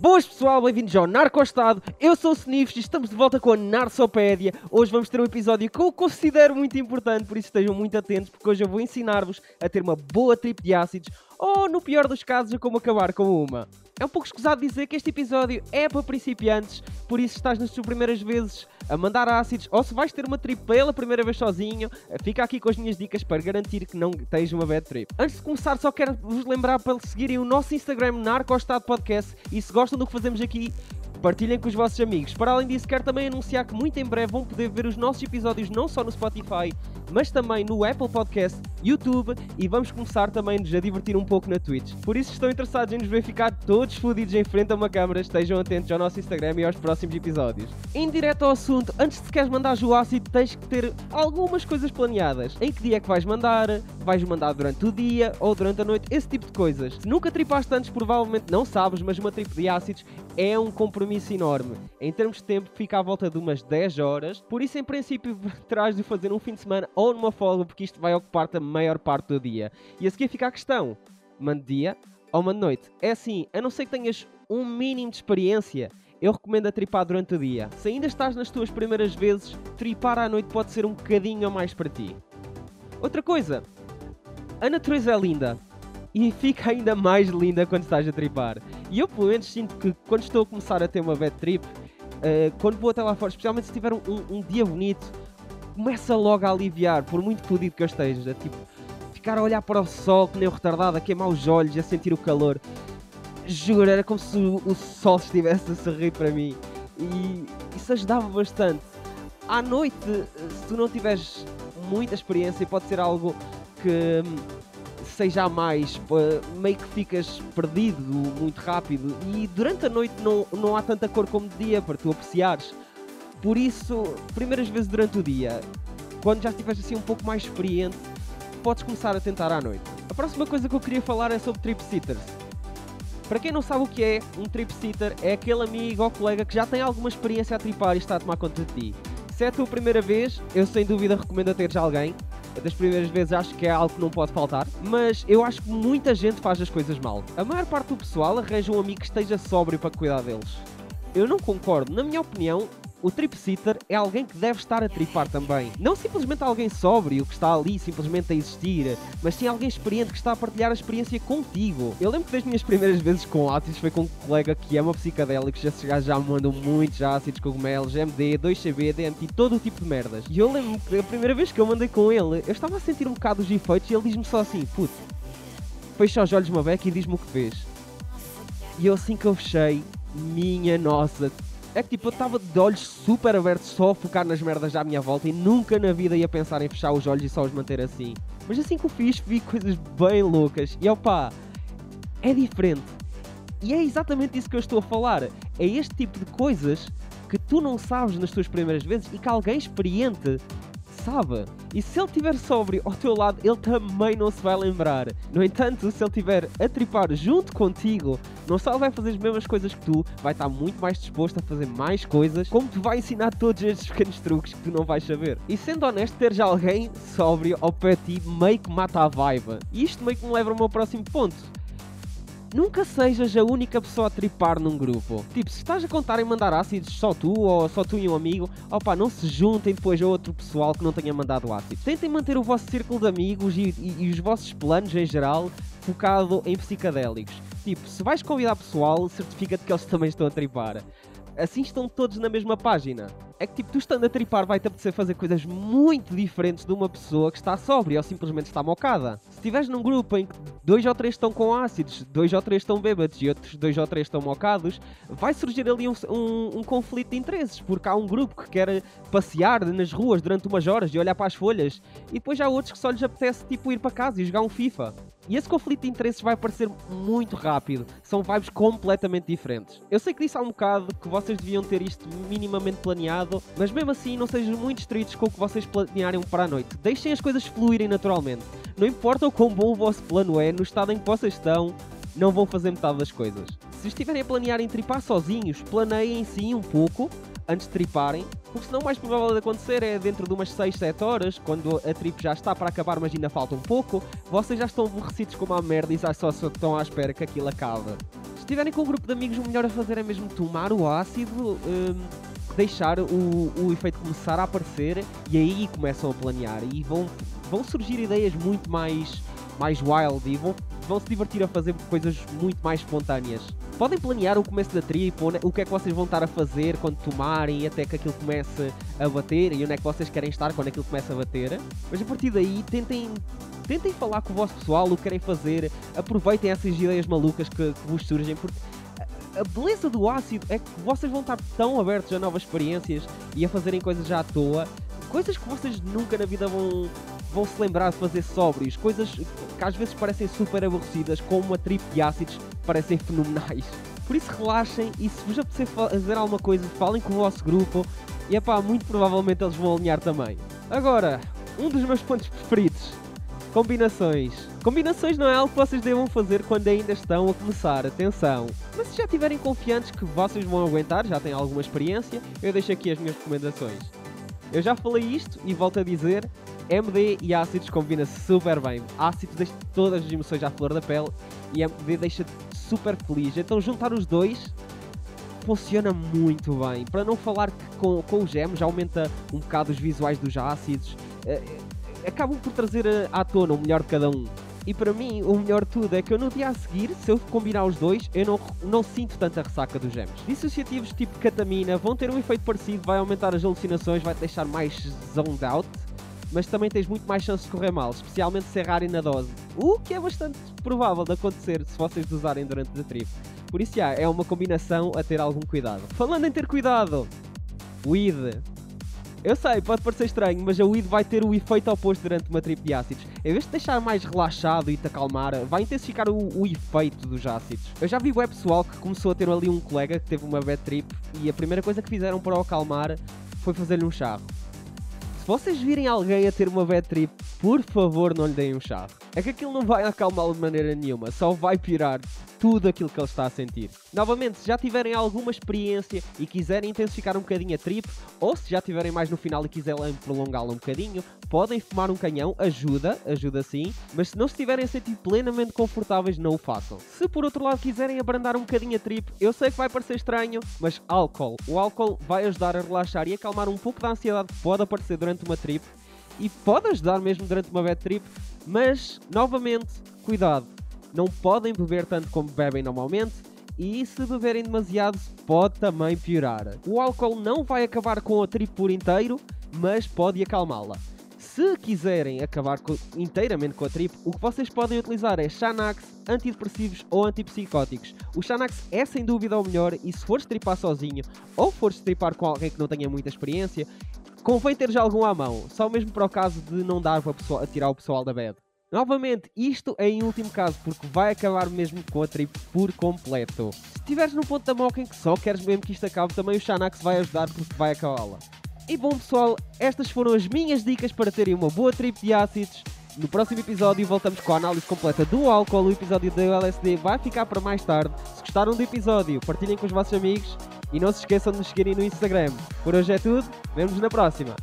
Boas pessoal, bem-vindos ao Narcostado. Eu sou o Sniffs e estamos de volta com a Narsopédia. Hoje vamos ter um episódio que eu considero muito importante, por isso estejam muito atentos, porque hoje eu vou ensinar-vos a ter uma boa trip de ácidos ou, no pior dos casos, a como acabar com uma. É um pouco escusado dizer que este episódio é para principiantes, por isso estás nas tuas primeiras vezes a mandar ácidos, ou se vais ter uma trip pela primeira vez sozinho, fica aqui com as minhas dicas para garantir que não tens uma bad trip. Antes de começar, só quero vos lembrar para seguirem o nosso Instagram Narcostado Podcast e se gostam do que fazemos aqui, partilhem com os vossos amigos. Para além disso, quero também anunciar que muito em breve vão poder ver os nossos episódios não só no Spotify, mas também no Apple Podcast, YouTube e vamos começar também nos a divertir um pouco na Twitch. Por isso, se estão interessados em nos ver ficar todos fodidos em frente a uma câmera, estejam atentos ao nosso Instagram e aos próximos episódios. Em direto ao assunto, antes de queres mandar o ácido, tens que ter algumas coisas planeadas. Em que dia é que vais mandar? Vais mandar durante o dia ou durante a noite? Esse tipo de coisas. Se nunca tripaste antes, provavelmente não sabes, mas uma trip de ácidos é um compromisso enorme. Em termos de tempo, fica à volta de umas 10 horas. Por isso, em princípio, terás de fazer um fim de semana ou numa folga, porque isto vai ocupar-te a maior parte do dia. E a seguir fica a questão: mande dia ou mande noite? É assim, a não ser que tenhas um mínimo de experiência. Eu recomendo a tripar durante o dia. Se ainda estás nas tuas primeiras vezes, tripar à noite pode ser um bocadinho a mais para ti. Outra coisa, a natureza é linda e fica ainda mais linda quando estás a tripar. E eu, pelo menos, sinto que quando estou a começar a ter uma bad trip, uh, quando vou até lá fora, especialmente se tiver um, um, dia bonito, começa logo a aliviar, por muito fodido que eu esteja. Tipo, ficar a olhar para o sol, que nem o retardado, a queimar os olhos, a sentir o calor. Juro, era como se o, o sol estivesse a sorrir para mim. E isso ajudava bastante. À noite, se tu não tiveres muita experiência, pode ser algo que hum, seja a mais, meio que ficas perdido muito rápido e durante a noite não, não há tanta cor como de dia para tu apreciares. Por isso, primeiras vezes durante o dia, quando já estiveres assim um pouco mais experiente, podes começar a tentar à noite. A próxima coisa que eu queria falar é sobre trip sitters. Para quem não sabe o que é, um trip sitter é aquele amigo ou colega que já tem alguma experiência a tripar e está a tomar conta de ti. Se é a tua primeira vez, eu sem dúvida recomendo a teres alguém. Das primeiras vezes acho que é algo que não pode faltar, mas eu acho que muita gente faz as coisas mal. A maior parte do pessoal arranja um amigo que esteja sóbrio para cuidar deles. Eu não concordo. Na minha opinião, o trip sitter é alguém que deve estar a tripar também. Não simplesmente alguém sóbrio que está ali simplesmente a existir, mas sim alguém experiente que está a partilhar a experiência contigo. Eu lembro que das minhas primeiras vezes com ácidos foi com um colega que ama psicadélicos, já, já me mandam muitos ácidos, cogumelos, MD, 2CB, DMT, todo o tipo de merdas. E eu lembro que a primeira vez que eu mandei com ele, eu estava a sentir um bocado os efeitos e ele diz-me só assim, puto, fecha os olhos uma beca e diz-me o que fez. E eu assim que eu fechei, minha nossa, é que tipo, eu estava de olhos super abertos só a focar nas merdas à minha volta e nunca na vida ia pensar em fechar os olhos e só os manter assim. Mas assim que eu fiz, vi coisas bem loucas. E opá, é diferente. E é exatamente isso que eu estou a falar. É este tipo de coisas que tu não sabes nas tuas primeiras vezes e que alguém experiente sabe. E se ele estiver sóbrio ao teu lado, ele também não se vai lembrar. No entanto, se ele estiver a tripar junto contigo, não só vai fazer as mesmas coisas que tu, vai estar muito mais disposto a fazer mais coisas, como te vai ensinar todos estes pequenos truques que tu não vais saber. E sendo honesto, teres alguém sóbrio ao pé de ti meio que mata a vibe. E isto meio que me leva ao meu próximo ponto Nunca sejas a única pessoa a tripar num grupo. Tipo, se estás a contar em mandar ácidos só tu ou só tu e um amigo, opa, não se juntem depois a outro pessoal que não tenha mandado ácido. Tentem manter o vosso círculo de amigos e, e, e os vossos planos em geral focado em psicadélicos. Tipo, se vais convidar pessoal, certifica-te que eles também estão a tripar. Assim estão todos na mesma página é que tipo, tu estando a tripar vai-te apetecer fazer coisas muito diferentes de uma pessoa que está sóbria ou simplesmente está mocada. Se estiveres num grupo em que dois ou três estão com ácidos, dois ou três estão bêbados e outros dois ou três estão mocados, vai surgir ali um, um, um conflito de interesses, porque há um grupo que quer passear nas ruas durante umas horas e olhar para as folhas, e depois há outros que só lhes apetece tipo ir para casa e jogar um FIFA. E esse conflito de interesses vai aparecer muito rápido. São vibes completamente diferentes. Eu sei que disse há um bocado que vocês deviam ter isto minimamente planeado mas mesmo assim não sejam muito estritos com o que vocês planearem para a noite. Deixem as coisas fluírem naturalmente. Não importa o quão bom o vosso plano é, no estado em que vocês estão, não vão fazer metade das coisas. Se estiverem a planear em tripar sozinhos, planeiem sim um pouco antes de triparem, porque senão o mais provável de acontecer é dentro de umas 6, 7 horas, quando a trip já está para acabar, mas ainda falta um pouco, vocês já estão aborrecidos com uma merda e já só estão à espera que aquilo acabe estiverem com um grupo de amigos, o melhor a fazer é mesmo tomar o ácido, um, deixar o, o efeito começar a aparecer e aí começam a planear e vão, vão surgir ideias muito mais, mais wild e vão, vão se divertir a fazer coisas muito mais espontâneas. Podem planear o começo da trip, o que é que vocês vão estar a fazer quando tomarem até que aquilo comece a bater e onde é que vocês querem estar quando aquilo começa a bater. Mas a partir daí tentem tentem falar com o vosso pessoal o que querem fazer, aproveitem essas ideias malucas que, que vos surgem, porque a beleza do ácido é que vocês vão estar tão abertos a novas experiências e a fazerem coisas já à toa, coisas que vocês nunca na vida vão, vão se lembrar de fazer sóbrios, coisas que às vezes parecem super aborrecidas, como uma trip de ácidos, parecem fenomenais. Por isso relaxem e se vos apetecer fazer alguma coisa, falem com o vosso grupo e é pá, muito provavelmente eles vão alinhar também. Agora, um dos meus pontos preferidos Combinações. Combinações não é algo que vocês devam fazer quando ainda estão a começar, atenção. Mas se já estiverem confiantes que vocês vão aguentar, já têm alguma experiência, eu deixo aqui as minhas recomendações. Eu já falei isto e volto a dizer, MD e ácidos combina-se super bem. Ácidos deixa todas as emoções à flor da pele e MD deixa-te super feliz. Então juntar os dois funciona muito bem. Para não falar que com, com o aumenta um bocado os visuais dos ácidos. Eh, acabam por trazer à tona o melhor de cada um. E para mim, o melhor de tudo é que eu no dia a seguir, se eu combinar os dois, eu não, não sinto tanta ressaca dos gems. Dissociativos tipo ketamina vão ter um efeito parecido, vai aumentar as alucinações, vai deixar mais zoned out, mas também tens muito mais chance de correr mal, especialmente se errarem na dose. O que é bastante provável de acontecer se vocês usarem durante a trip. Por isso, já, é uma combinação a ter algum cuidado. Falando em ter cuidado, weed eu sei, pode parecer estranho, mas a weed vai ter o efeito oposto durante uma trip de ácidos. Em vez de deixar mais relaxado e te acalmar, vai intensificar o, o efeito dos ácidos. Eu já vi web pessoal que começou a ter ali um colega que teve uma bad trip e a primeira coisa que fizeram para o acalmar foi fazer-lhe um charro. Se vocês virem alguém a ter uma bad trip, por favor não lhe deem um charro. É que aquilo não vai acalmá-lo de maneira nenhuma, só vai pirar tudo aquilo que ele está a sentir. Novamente, se já tiverem alguma experiência e quiserem intensificar um bocadinho a trip, ou se já tiverem mais no final e quiserem prolongá-la um bocadinho, podem fumar um canhão, ajuda, ajuda sim, mas se não estiverem a sentir plenamente confortáveis, não o façam. Se por outro lado quiserem abrandar um bocadinho a trip, eu sei que vai parecer estranho, mas álcool. O álcool vai ajudar a relaxar e acalmar um pouco da ansiedade que pode aparecer durante uma trip e pode ajudar mesmo durante uma bad trip, mas novamente, cuidado não podem beber tanto como bebem normalmente e se beberem demasiado pode também piorar. O álcool não vai acabar com a trip por inteiro, mas pode acalmá-la. Se quiserem acabar com, inteiramente com a trip, o que vocês podem utilizar é Xanax, antidepressivos ou antipsicóticos. O Xanax é sem dúvida o melhor e se fores tripar sozinho ou fores tripar com alguém que não tenha muita experiência, convém ter já algum à mão, só mesmo para o caso de não dar para a tirar o pessoal da bed. Novamente, isto é em último caso, porque vai acabar mesmo com a trip por completo. Se estiveres num ponto da moca em que só queres mesmo que isto acabe, também o Xanax vai ajudar porque vai acabá-la. E bom pessoal, estas foram as minhas dicas para terem uma boa trip de ácidos. No próximo episódio voltamos com a análise completa do álcool. O episódio do LSD vai ficar para mais tarde. Se gostaram do episódio, partilhem com os vossos amigos e não se esqueçam de nos seguirem no Instagram. Por hoje é tudo, vemos na próxima.